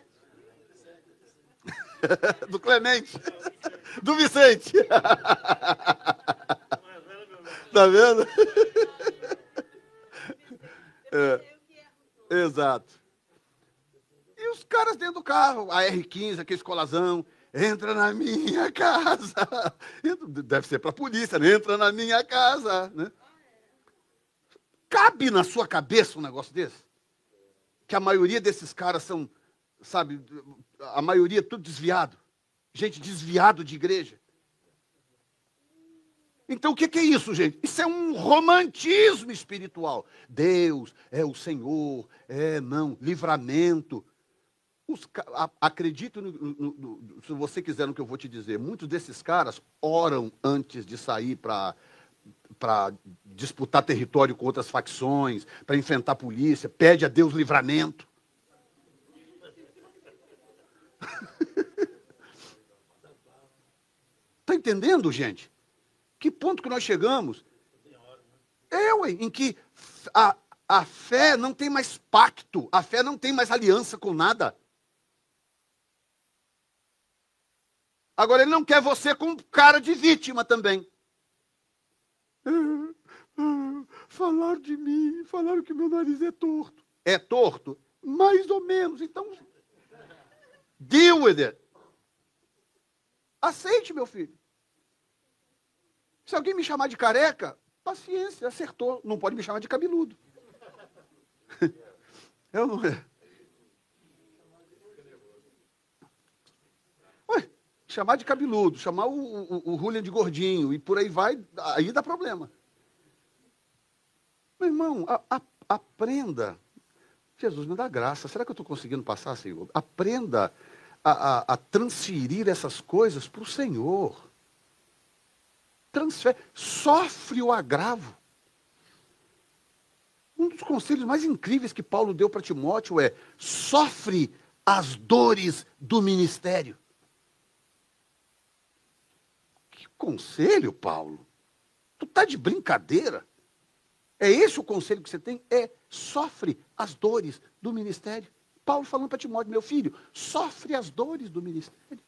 do Clemente, do Vicente. tá vendo? É, exato. E os caras dentro do carro, a R15, aquele escolazão, entra na minha casa. Deve ser para a polícia, né? Entra na minha casa. Né? Cabe na sua cabeça um negócio desse? Que a maioria desses caras são sabe, a maioria é tudo desviado. Gente desviado de igreja. Então o que é isso, gente? Isso é um romantismo espiritual. Deus é o Senhor, é não, livramento. Os, a, acredito, no, no, no, se você quiser no que eu vou te dizer, muitos desses caras oram antes de sair para para disputar território com outras facções, para enfrentar a polícia, pede a Deus livramento. Está entendendo, gente? Que ponto que nós chegamos? É, ué, em que a, a fé não tem mais pacto, a fé não tem mais aliança com nada. Agora, ele não quer você com cara de vítima também. Falar de mim, falaram que meu nariz é torto. É torto? Mais ou menos. Então, deal with it. Aceite, meu filho. Se alguém me chamar de careca, paciência, acertou. Não pode me chamar de cabeludo. Eu não. Ué, chamar de cabeludo, chamar o, o, o Julian de gordinho e por aí vai, aí dá problema. Meu irmão, a, a, aprenda. Jesus me dá graça. Será que eu estou conseguindo passar, Senhor? Aprenda a, a transferir essas coisas para o Senhor. Transfere, sofre o agravo. Um dos conselhos mais incríveis que Paulo deu para Timóteo é: sofre as dores do ministério. Que conselho, Paulo? Tu tá de brincadeira? É esse o conselho que você tem? É sofre as dores do ministério. Paulo falando para Timóteo, meu filho, sofre as dores do ministério.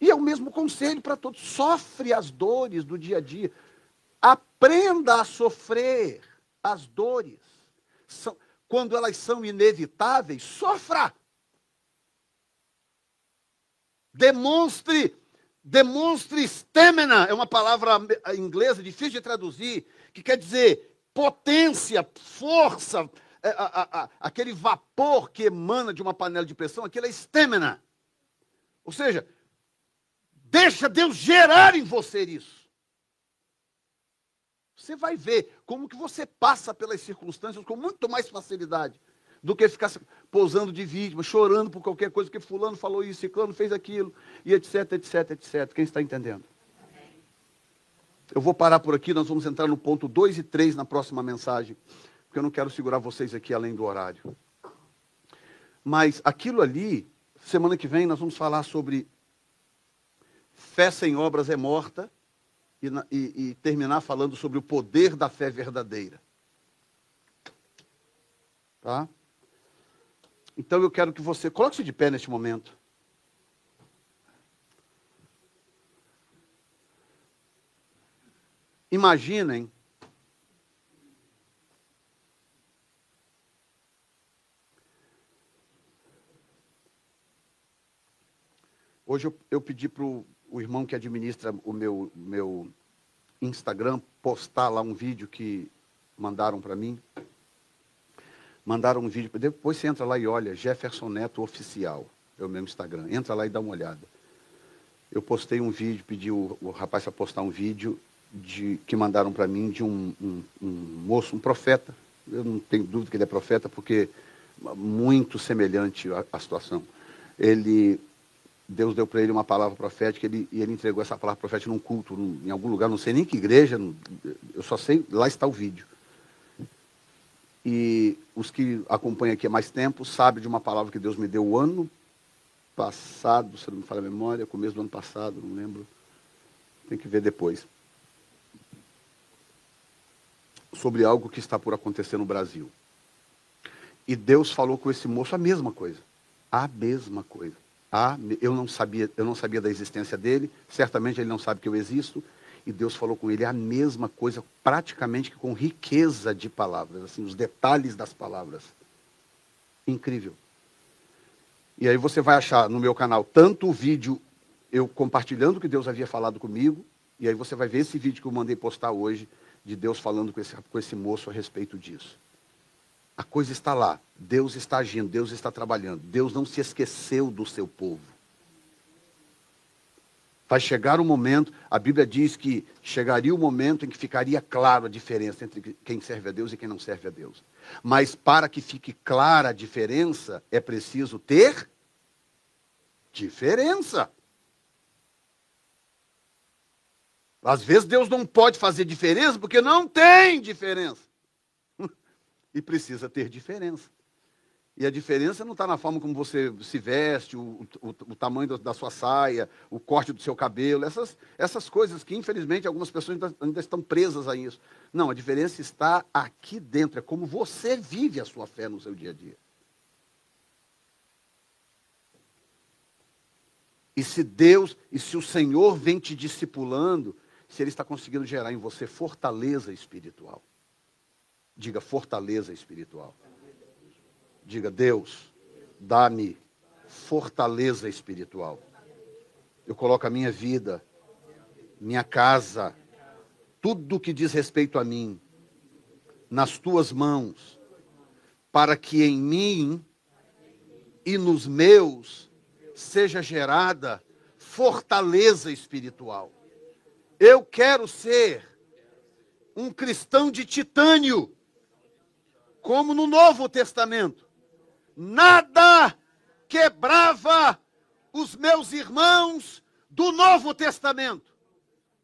E é o mesmo conselho para todos: sofre as dores do dia a dia. Aprenda a sofrer as dores. São, quando elas são inevitáveis, sofra. Demonstre, demonstre stamina, é uma palavra inglesa difícil de traduzir, que quer dizer potência, força, é, a, a, aquele vapor que emana de uma panela de pressão, aquilo é estamina. Ou seja, deixa Deus gerar em você isso. Você vai ver como que você passa pelas circunstâncias com muito mais facilidade do que ficar pousando de vítima, chorando por qualquer coisa que fulano falou isso, ciclano fez aquilo, e etc, etc, etc. Quem está entendendo? Eu vou parar por aqui, nós vamos entrar no ponto 2 e 3 na próxima mensagem porque eu não quero segurar vocês aqui além do horário. Mas aquilo ali, semana que vem, nós vamos falar sobre fé sem obras é morta e, e, e terminar falando sobre o poder da fé verdadeira. Tá? Então eu quero que você coloque-se de pé neste momento. Imaginem Hoje eu, eu pedi para o irmão que administra o meu, meu Instagram postar lá um vídeo que mandaram para mim. Mandaram um vídeo, depois você entra lá e olha, Jefferson Neto Oficial, é o meu Instagram. Entra lá e dá uma olhada. Eu postei um vídeo, pedi o, o rapaz para postar um vídeo de, que mandaram para mim de um, um, um moço, um profeta. Eu não tenho dúvida que ele é profeta, porque muito semelhante à, à situação. Ele Deus deu para ele uma palavra profética ele, e ele entregou essa palavra profética num culto, num, em algum lugar, não sei nem que igreja, eu só sei, lá está o vídeo. E os que acompanham aqui há mais tempo sabem de uma palavra que Deus me deu o ano passado, se não me falha a memória, começo do ano passado, não lembro. Tem que ver depois. Sobre algo que está por acontecer no Brasil. E Deus falou com esse moço a mesma coisa. A mesma coisa. Ah, eu não sabia, eu não sabia da existência dele, certamente ele não sabe que eu existo, e Deus falou com ele a mesma coisa, praticamente com riqueza de palavras, assim, os detalhes das palavras. Incrível. E aí você vai achar no meu canal tanto o vídeo eu compartilhando o que Deus havia falado comigo, e aí você vai ver esse vídeo que eu mandei postar hoje, de Deus falando com esse, com esse moço a respeito disso. A coisa está lá. Deus está agindo, Deus está trabalhando. Deus não se esqueceu do seu povo. Vai chegar o um momento, a Bíblia diz que chegaria o um momento em que ficaria claro a diferença entre quem serve a Deus e quem não serve a Deus. Mas para que fique clara a diferença, é preciso ter diferença. Às vezes Deus não pode fazer diferença porque não tem diferença e precisa ter diferença. E a diferença não está na forma como você se veste, o, o, o tamanho da sua saia, o corte do seu cabelo, essas, essas coisas que, infelizmente, algumas pessoas ainda, ainda estão presas a isso. Não, a diferença está aqui dentro, é como você vive a sua fé no seu dia a dia. E se Deus, e se o Senhor vem te discipulando, se Ele está conseguindo gerar em você fortaleza espiritual. Diga fortaleza espiritual. Diga, Deus, dá-me fortaleza espiritual. Eu coloco a minha vida, minha casa, tudo que diz respeito a mim, nas tuas mãos, para que em mim e nos meus seja gerada fortaleza espiritual. Eu quero ser um cristão de titânio, como no Novo Testamento nada quebrava os meus irmãos do Novo Testamento.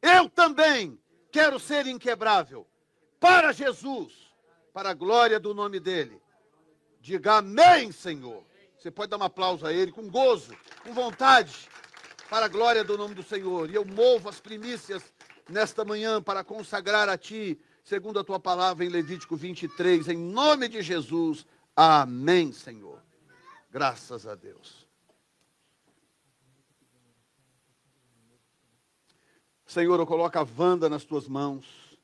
Eu também quero ser inquebrável para Jesus, para a glória do nome dele. Diga amém, Senhor. Você pode dar um aplauso a ele com gozo, com vontade, para a glória do nome do Senhor. E eu movo as primícias nesta manhã para consagrar a ti, segundo a tua palavra em Levítico 23, em nome de Jesus. Amém, Senhor. Graças a Deus. Senhor, eu coloco a Wanda nas tuas mãos.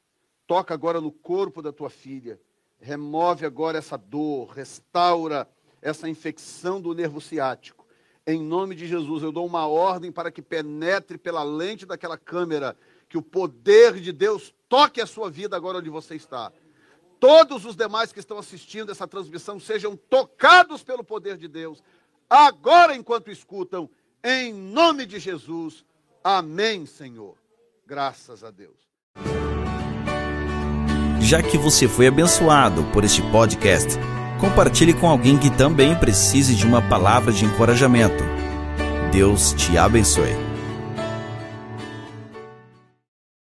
Toca agora no corpo da tua filha. Remove agora essa dor, restaura essa infecção do nervo ciático. Em nome de Jesus, eu dou uma ordem para que penetre pela lente daquela câmera, que o poder de Deus toque a sua vida agora onde você está todos os demais que estão assistindo essa transmissão sejam tocados pelo poder de Deus, agora enquanto escutam, em nome de Jesus. Amém, Senhor. Graças a Deus. Já que você foi abençoado por este podcast, compartilhe com alguém que também precise de uma palavra de encorajamento. Deus te abençoe.